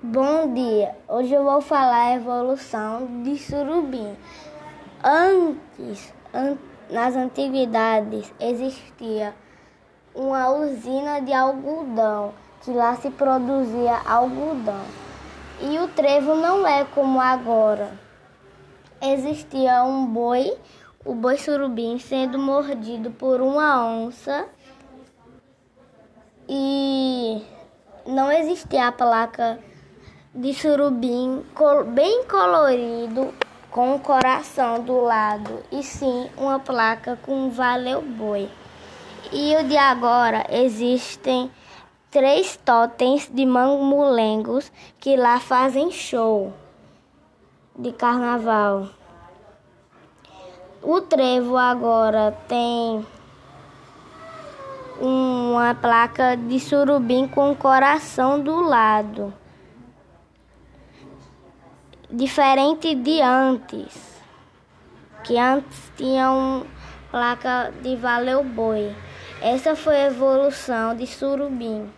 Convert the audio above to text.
Bom dia, hoje eu vou falar a evolução de surubim. Antes, an nas antiguidades, existia uma usina de algodão, que lá se produzia algodão. E o trevo não é como agora. Existia um boi, o boi surubim, sendo mordido por uma onça e não existia a placa de surubim bem colorido com o coração do lado, e sim uma placa com valeu boi. E o de agora existem três totens de mamulengos que lá fazem show de carnaval. O trevo agora tem uma placa de surubim com coração do lado diferente de antes, que antes tinha uma placa de valeu boi. Essa foi a evolução de surubim.